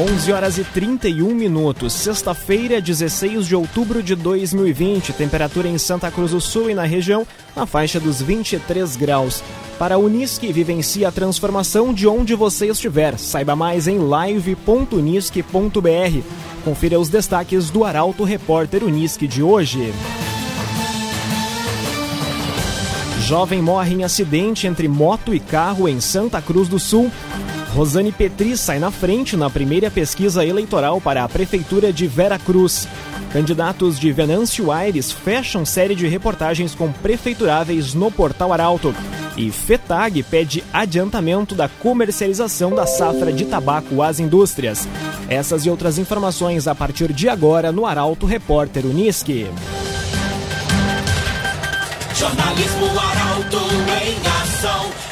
11 horas e 31 minutos, sexta-feira, 16 de outubro de 2020. Temperatura em Santa Cruz do Sul e na região na faixa dos 23 graus. Para a Unisque, vivencie a transformação de onde você estiver. Saiba mais em live.unisque.br. Confira os destaques do Arauto Repórter Unisque de hoje. Jovem morre em acidente entre moto e carro em Santa Cruz do Sul. Rosane Petri sai na frente na primeira pesquisa eleitoral para a Prefeitura de Vera Cruz. Candidatos de Venâncio Aires fecham série de reportagens com prefeituráveis no Portal Arauto. E FETAG pede adiantamento da comercialização da safra de tabaco às indústrias. Essas e outras informações a partir de agora no Arauto Repórter Unisque. Jornalismo Arauto em ação.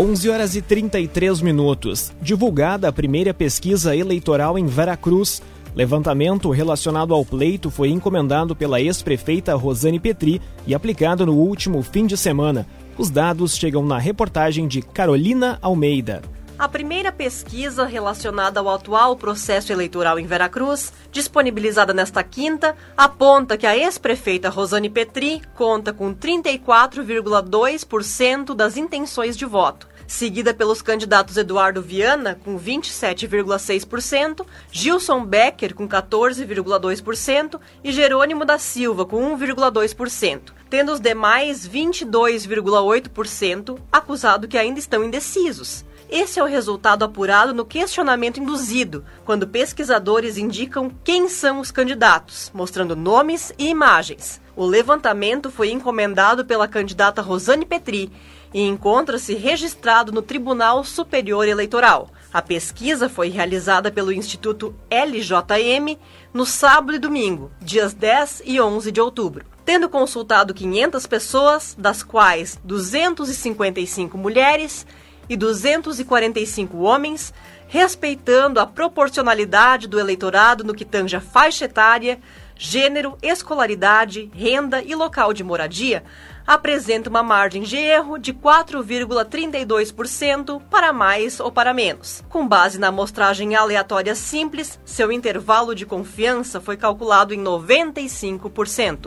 11 horas e 33 minutos. Divulgada a primeira pesquisa eleitoral em Veracruz. Levantamento relacionado ao pleito foi encomendado pela ex-prefeita Rosane Petri e aplicado no último fim de semana. Os dados chegam na reportagem de Carolina Almeida. A primeira pesquisa relacionada ao atual processo eleitoral em Veracruz, disponibilizada nesta quinta, aponta que a ex-prefeita Rosane Petri conta com 34,2% das intenções de voto, seguida pelos candidatos Eduardo Viana, com 27,6%, Gilson Becker, com 14,2% e Jerônimo da Silva, com 1,2%, tendo os demais 22,8% acusado que ainda estão indecisos. Esse é o resultado apurado no questionamento induzido, quando pesquisadores indicam quem são os candidatos, mostrando nomes e imagens. O levantamento foi encomendado pela candidata Rosane Petri e encontra-se registrado no Tribunal Superior Eleitoral. A pesquisa foi realizada pelo Instituto LJM no sábado e domingo, dias 10 e 11 de outubro. Tendo consultado 500 pessoas, das quais 255 mulheres e 245 homens, respeitando a proporcionalidade do eleitorado no que tange a faixa etária, gênero, escolaridade, renda e local de moradia, apresenta uma margem de erro de 4,32% para mais ou para menos. Com base na amostragem aleatória simples, seu intervalo de confiança foi calculado em 95%.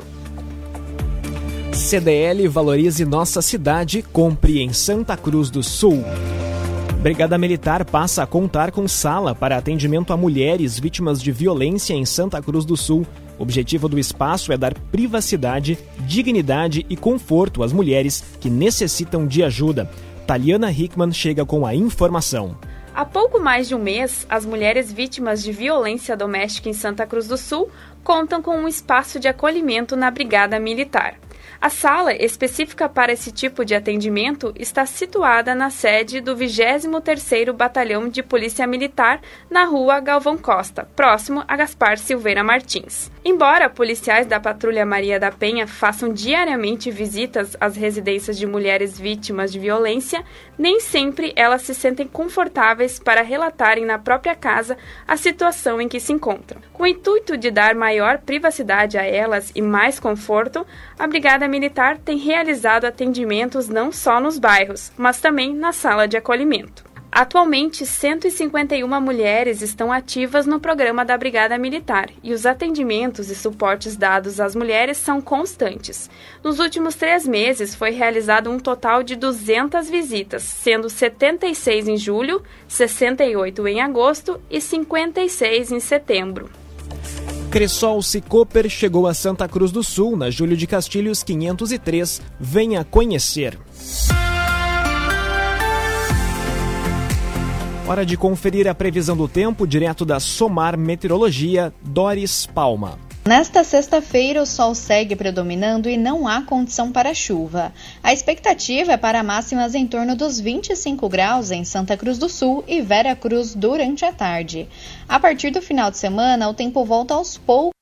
CDL Valorize Nossa Cidade, compre em Santa Cruz do Sul. Brigada Militar passa a contar com sala para atendimento a mulheres vítimas de violência em Santa Cruz do Sul. O objetivo do espaço é dar privacidade, dignidade e conforto às mulheres que necessitam de ajuda. Taliana Hickman chega com a informação. Há pouco mais de um mês, as mulheres vítimas de violência doméstica em Santa Cruz do Sul contam com um espaço de acolhimento na Brigada Militar. A sala específica para esse tipo de atendimento está situada na sede do 23º Batalhão de Polícia Militar, na rua Galvão Costa, próximo a Gaspar Silveira Martins. Embora policiais da Patrulha Maria da Penha façam diariamente visitas às residências de mulheres vítimas de violência, nem sempre elas se sentem confortáveis para relatarem na própria casa a situação em que se encontram. Com o intuito de dar maior privacidade a elas e mais conforto, a Brigada Militar tem realizado atendimentos não só nos bairros, mas também na sala de acolhimento. Atualmente, 151 mulheres estão ativas no programa da Brigada Militar e os atendimentos e suportes dados às mulheres são constantes. Nos últimos três meses, foi realizado um total de 200 visitas, sendo 76 em julho, 68 em agosto e 56 em setembro. Cressol Cicoper chegou a Santa Cruz do Sul, na Júlio de Castilhos 503. Venha conhecer. Hora de conferir a previsão do tempo direto da Somar Meteorologia, Doris Palma. Nesta sexta-feira, o sol segue predominando e não há condição para chuva. A expectativa é para máximas em torno dos 25 graus em Santa Cruz do Sul e Vera Cruz durante a tarde. A partir do final de semana, o tempo volta aos poucos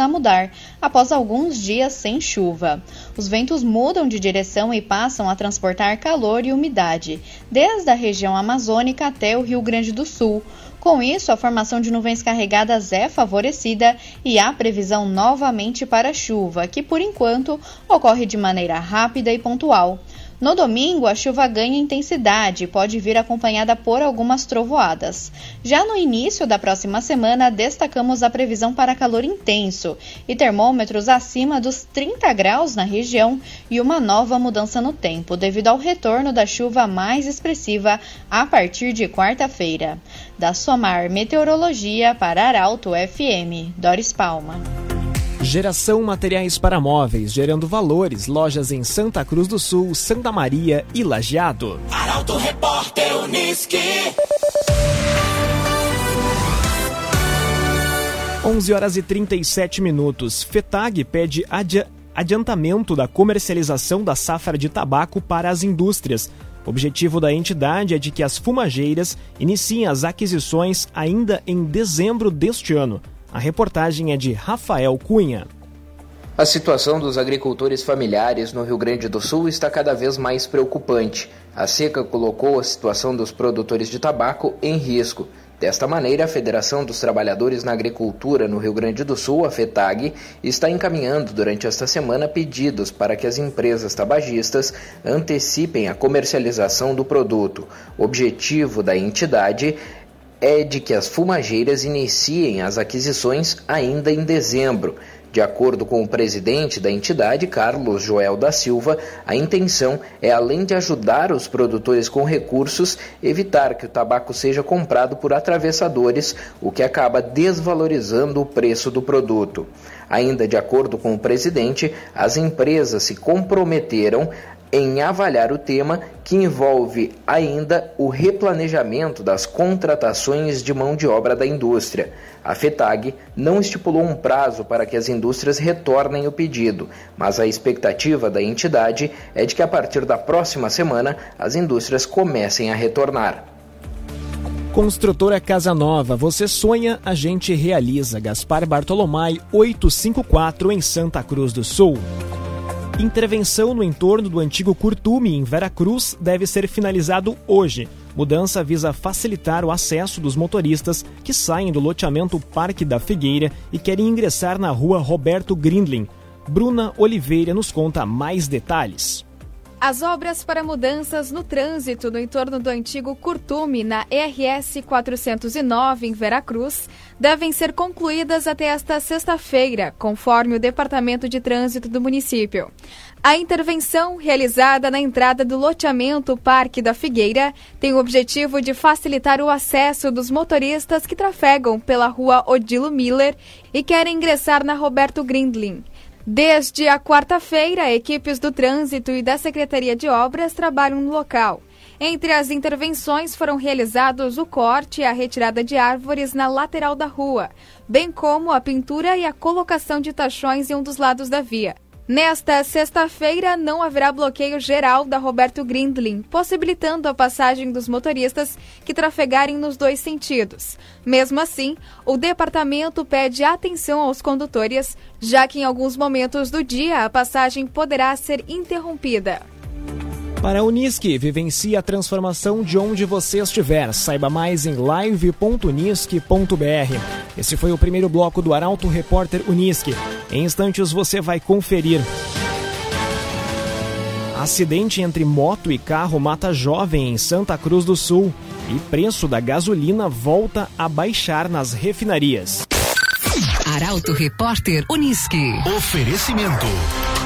a mudar após alguns dias sem chuva. Os ventos mudam de direção e passam a transportar calor e umidade, desde a região amazônica até o Rio Grande do Sul. Com isso, a formação de nuvens carregadas é favorecida e há previsão novamente para chuva, que por enquanto ocorre de maneira rápida e pontual. No domingo, a chuva ganha intensidade e pode vir acompanhada por algumas trovoadas. Já no início da próxima semana, destacamos a previsão para calor intenso e termômetros acima dos 30 graus na região e uma nova mudança no tempo, devido ao retorno da chuva mais expressiva a partir de quarta-feira. Da Somar Meteorologia para Arauto FM, Doris Palma. Geração Materiais para Móveis, gerando valores. Lojas em Santa Cruz do Sul, Santa Maria e Lajeado. Arauto Repórter Uniski. 11 horas e 37 minutos. FETAG pede adia adiantamento da comercialização da safra de tabaco para as indústrias. O objetivo da entidade é de que as fumageiras iniciem as aquisições ainda em dezembro deste ano. A reportagem é de Rafael Cunha. A situação dos agricultores familiares no Rio Grande do Sul está cada vez mais preocupante. A seca colocou a situação dos produtores de tabaco em risco. Desta maneira, a Federação dos Trabalhadores na Agricultura no Rio Grande do Sul, a FETAG, está encaminhando durante esta semana pedidos para que as empresas tabagistas antecipem a comercialização do produto. O objetivo da entidade é de que as fumageiras iniciem as aquisições ainda em dezembro. De acordo com o presidente da entidade, Carlos Joel da Silva, a intenção é, além de ajudar os produtores com recursos, evitar que o tabaco seja comprado por atravessadores, o que acaba desvalorizando o preço do produto. Ainda de acordo com o presidente, as empresas se comprometeram em avaliar o tema que envolve ainda o replanejamento das contratações de mão de obra da indústria. A FETAG não estipulou um prazo para que as indústrias retornem o pedido, mas a expectativa da entidade é de que a partir da próxima semana as indústrias comecem a retornar. Construtora Casa Nova, você sonha, a gente realiza. Gaspar Bartolomai 854 em Santa Cruz do Sul. Intervenção no entorno do antigo Curtume, em Veracruz, deve ser finalizado hoje. Mudança visa facilitar o acesso dos motoristas que saem do loteamento Parque da Figueira e querem ingressar na rua Roberto Grindlin. Bruna Oliveira nos conta mais detalhes. As obras para mudanças no trânsito no entorno do antigo Curtume, na RS 409, em Veracruz, devem ser concluídas até esta sexta-feira, conforme o Departamento de Trânsito do município. A intervenção, realizada na entrada do loteamento Parque da Figueira, tem o objetivo de facilitar o acesso dos motoristas que trafegam pela rua Odilo Miller e querem ingressar na Roberto Grindlin. Desde a quarta-feira, equipes do Trânsito e da Secretaria de Obras trabalham no local. Entre as intervenções foram realizados o corte e a retirada de árvores na lateral da rua, bem como a pintura e a colocação de tachões em um dos lados da via. Nesta sexta-feira, não haverá bloqueio geral da Roberto Grindlin, possibilitando a passagem dos motoristas que trafegarem nos dois sentidos. Mesmo assim, o departamento pede atenção aos condutores, já que em alguns momentos do dia a passagem poderá ser interrompida. Para a Unisque, vivencie a transformação de onde você estiver. Saiba mais em live.unisque.br. Esse foi o primeiro bloco do Arauto Repórter Unisque. Em instantes você vai conferir. Acidente entre moto e carro mata jovem em Santa Cruz do Sul. E preço da gasolina volta a baixar nas refinarias. Arauto Repórter Unisque. Oferecimento.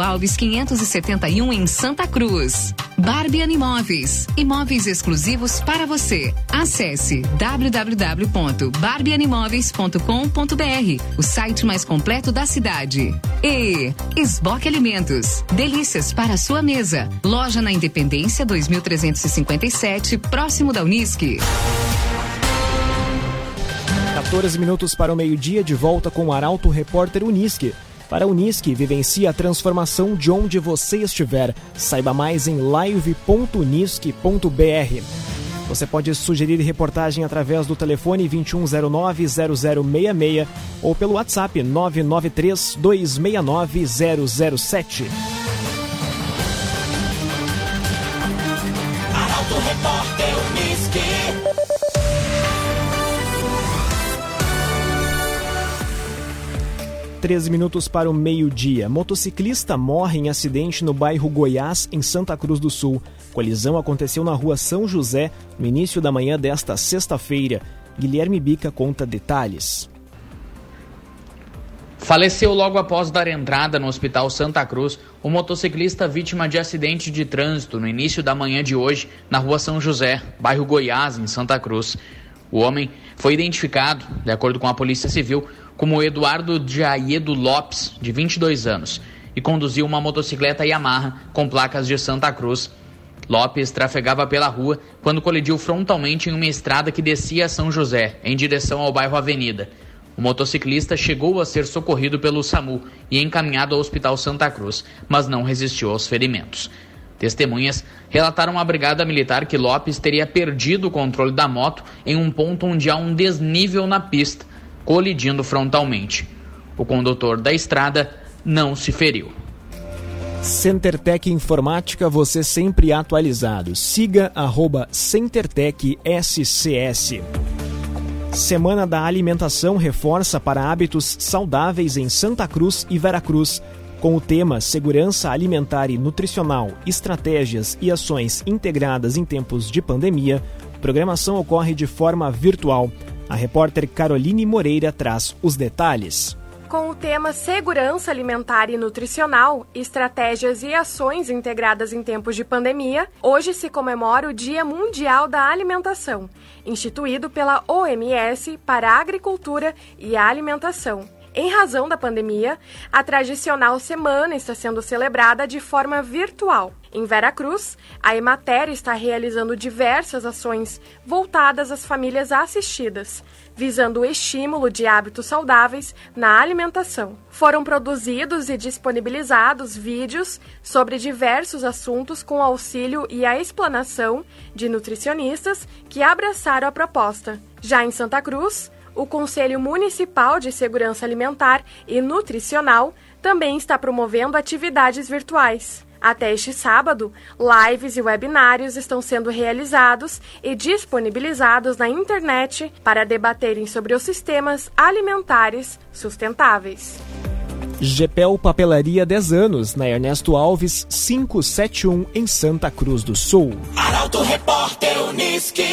Alves 571 em Santa Cruz. Barbie Imóveis. Imóveis exclusivos para você. Acesse www.barbieanimóveis.com.br, o site mais completo da cidade. E Esboque Alimentos. Delícias para sua mesa. Loja na Independência 2357, próximo da Unisque. 14 minutos para o meio-dia, de volta com o Arauto Repórter Unisque. Para a Unisque, vivencie a transformação de onde você estiver. Saiba mais em live.unisque.br. Você pode sugerir reportagem através do telefone 2109-0066 ou pelo WhatsApp 993-269-007. Arauto Repórter Unisque. 13 minutos para o meio-dia. Motociclista morre em acidente no bairro Goiás, em Santa Cruz do Sul. Colisão aconteceu na rua São José, no início da manhã desta sexta-feira. Guilherme Bica conta detalhes. Faleceu logo após dar entrada no Hospital Santa Cruz o motociclista vítima de acidente de trânsito no início da manhã de hoje na rua São José, bairro Goiás, em Santa Cruz. O homem foi identificado, de acordo com a Polícia Civil, como Eduardo Jaiedo Lopes, de 22 anos, e conduziu uma motocicleta Yamaha com placas de Santa Cruz. Lopes trafegava pela rua quando colidiu frontalmente em uma estrada que descia a São José, em direção ao bairro Avenida. O motociclista chegou a ser socorrido pelo SAMU e encaminhado ao Hospital Santa Cruz, mas não resistiu aos ferimentos. Testemunhas relataram à Brigada Militar que Lopes teria perdido o controle da moto em um ponto onde há um desnível na pista, colidindo frontalmente. O condutor da estrada não se feriu. CenterTech Informática, você sempre atualizado. Siga arroba CenterTech SCS. Semana da Alimentação reforça para hábitos saudáveis em Santa Cruz e Veracruz. Com o tema Segurança Alimentar e Nutricional, Estratégias e Ações Integradas em Tempos de Pandemia, programação ocorre de forma virtual. A repórter Caroline Moreira traz os detalhes. Com o tema Segurança Alimentar e Nutricional, Estratégias e Ações Integradas em Tempos de Pandemia, hoje se comemora o Dia Mundial da Alimentação, instituído pela OMS para a Agricultura e a Alimentação. Em razão da pandemia, a tradicional semana está sendo celebrada de forma virtual. Em Veracruz, a Emater está realizando diversas ações voltadas às famílias assistidas, visando o estímulo de hábitos saudáveis na alimentação. Foram produzidos e disponibilizados vídeos sobre diversos assuntos com auxílio e a explanação de nutricionistas que abraçaram a proposta. Já em Santa Cruz, o Conselho Municipal de Segurança Alimentar e Nutricional também está promovendo atividades virtuais. Até este sábado, lives e webinários estão sendo realizados e disponibilizados na internet para debaterem sobre os sistemas alimentares sustentáveis. GPEL Papelaria 10 anos, na Ernesto Alves 571, em Santa Cruz do Sul. Arauto Repórter Unisque.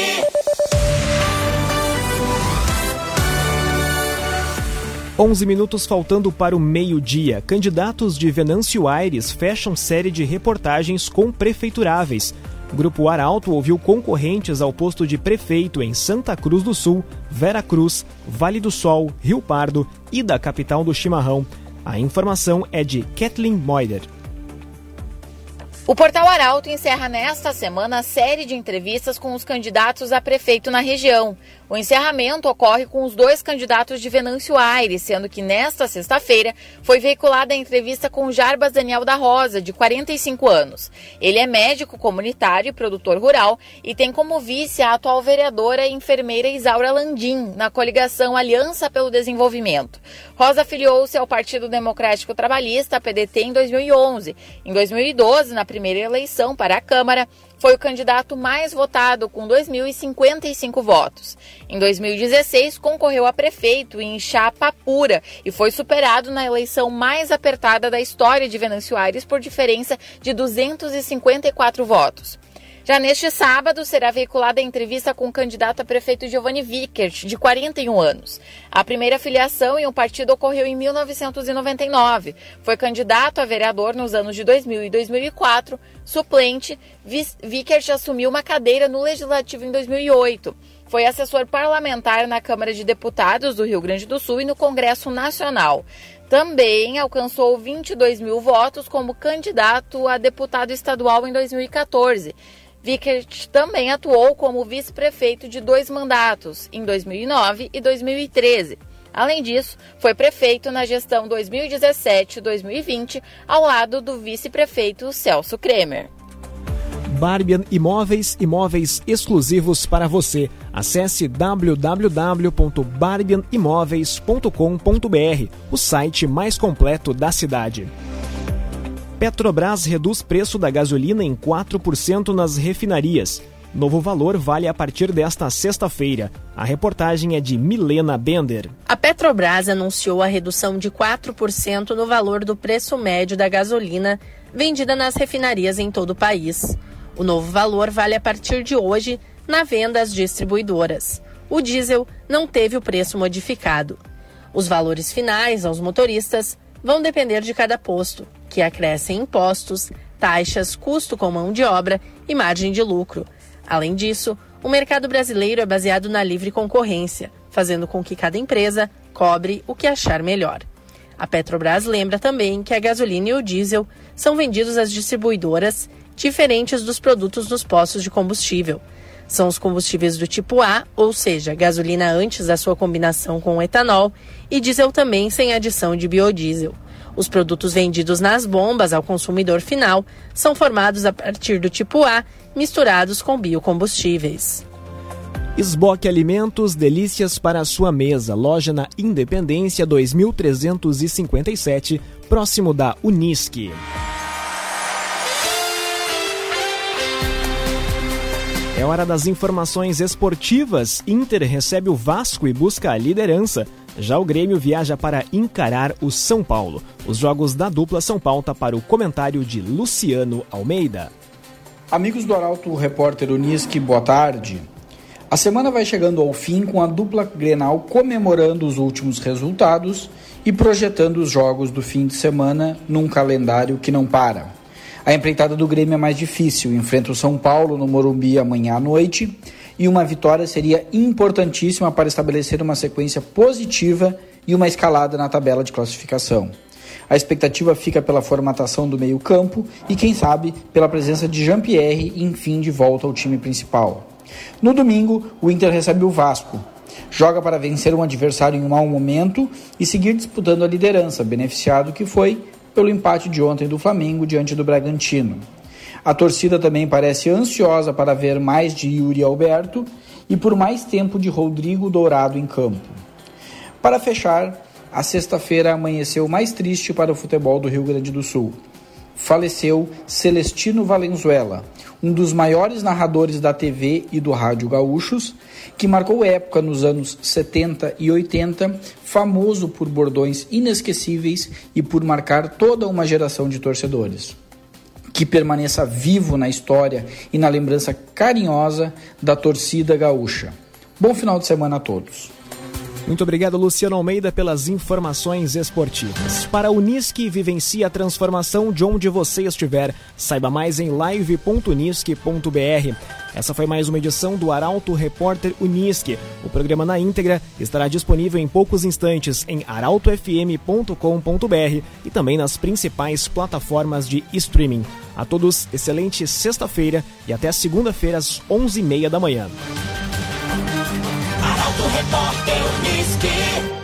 11 minutos faltando para o meio-dia. Candidatos de Venâncio Aires fecham série de reportagens com prefeituráveis. O Grupo Arauto ouviu concorrentes ao posto de prefeito em Santa Cruz do Sul, Vera Cruz, Vale do Sol, Rio Pardo e da capital do Chimarrão. A informação é de Kathleen Moider. O Portal Arauto encerra nesta semana a série de entrevistas com os candidatos a prefeito na região. O encerramento ocorre com os dois candidatos de Venâncio Aires, sendo que nesta sexta-feira foi veiculada a entrevista com Jarbas Daniel da Rosa, de 45 anos. Ele é médico comunitário e produtor rural e tem como vice a atual vereadora e enfermeira Isaura Landim, na coligação Aliança pelo Desenvolvimento. Rosa filiou-se ao Partido Democrático Trabalhista, PDT, em 2011. Em 2012, na primeira eleição para a Câmara, foi o candidato mais votado, com 2.055 votos. Em 2016, concorreu a prefeito em chapa pura e foi superado na eleição mais apertada da história de Venâncio Aires por diferença de 254 votos. Já neste sábado, será veiculada a entrevista com o candidato a prefeito Giovanni Vickert, de 41 anos. A primeira filiação em um partido ocorreu em 1999. Foi candidato a vereador nos anos de 2000 e 2004. Suplente, Vickert assumiu uma cadeira no Legislativo em 2008. Foi assessor parlamentar na Câmara de Deputados do Rio Grande do Sul e no Congresso Nacional. Também alcançou 22 mil votos como candidato a deputado estadual em 2014. Vickert também atuou como vice-prefeito de dois mandatos, em 2009 e 2013. Além disso, foi prefeito na gestão 2017-2020, ao lado do vice-prefeito Celso Kremer. Barbian Imóveis, imóveis exclusivos para você. Acesse www.barbianimoveis.com.br, o site mais completo da cidade. Petrobras reduz preço da gasolina em 4% nas refinarias. Novo valor vale a partir desta sexta-feira. A reportagem é de Milena Bender. A Petrobras anunciou a redução de 4% no valor do preço médio da gasolina vendida nas refinarias em todo o país. O novo valor vale a partir de hoje na venda às distribuidoras. O diesel não teve o preço modificado. Os valores finais aos motoristas vão depender de cada posto que acrescem impostos, taxas, custo com mão de obra e margem de lucro. Além disso, o mercado brasileiro é baseado na livre concorrência, fazendo com que cada empresa cobre o que achar melhor. A Petrobras lembra também que a gasolina e o diesel são vendidos às distribuidoras, diferentes dos produtos nos postos de combustível. São os combustíveis do tipo A, ou seja, gasolina antes da sua combinação com etanol, e diesel também sem adição de biodiesel. Os produtos vendidos nas bombas ao consumidor final são formados a partir do tipo A, misturados com biocombustíveis. Esboque Alimentos, delícias para a sua mesa. Loja na Independência 2357, próximo da Unisque. É hora das informações esportivas. Inter recebe o Vasco e busca a liderança. Já o Grêmio viaja para encarar o São Paulo. Os jogos da dupla São Paulo para o comentário de Luciano Almeida. Amigos do Arauto, repórter Unisque, boa tarde. A semana vai chegando ao fim com a dupla Grenal comemorando os últimos resultados e projetando os jogos do fim de semana num calendário que não para. A empreitada do Grêmio é mais difícil, enfrenta o São Paulo no Morumbi amanhã à noite e uma vitória seria importantíssima para estabelecer uma sequência positiva e uma escalada na tabela de classificação. A expectativa fica pela formatação do meio-campo e, quem sabe, pela presença de Jean-Pierre, enfim, de volta ao time principal. No domingo, o Inter recebe o Vasco. Joga para vencer um adversário em um mau momento e seguir disputando a liderança, beneficiado que foi pelo empate de ontem do Flamengo diante do Bragantino. A torcida também parece ansiosa para ver mais de Yuri Alberto e por mais tempo de Rodrigo Dourado em campo. Para fechar, a sexta-feira amanheceu mais triste para o futebol do Rio Grande do Sul. Faleceu Celestino Valenzuela, um dos maiores narradores da TV e do rádio gaúchos, que marcou época nos anos 70 e 80, famoso por bordões inesquecíveis e por marcar toda uma geração de torcedores que permaneça vivo na história e na lembrança carinhosa da torcida gaúcha. Bom final de semana a todos. Muito obrigado, Luciano Almeida, pelas informações esportivas. Para a Unisque, vivencie a transformação de onde você estiver. Saiba mais em live.unisque.br. Essa foi mais uma edição do Arauto Repórter Unisque. O programa na íntegra estará disponível em poucos instantes em arautofm.com.br e também nas principais plataformas de streaming. A todos, excelente sexta-feira e até segunda-feira às 11h30 da manhã. Arauto Repórter Uniski.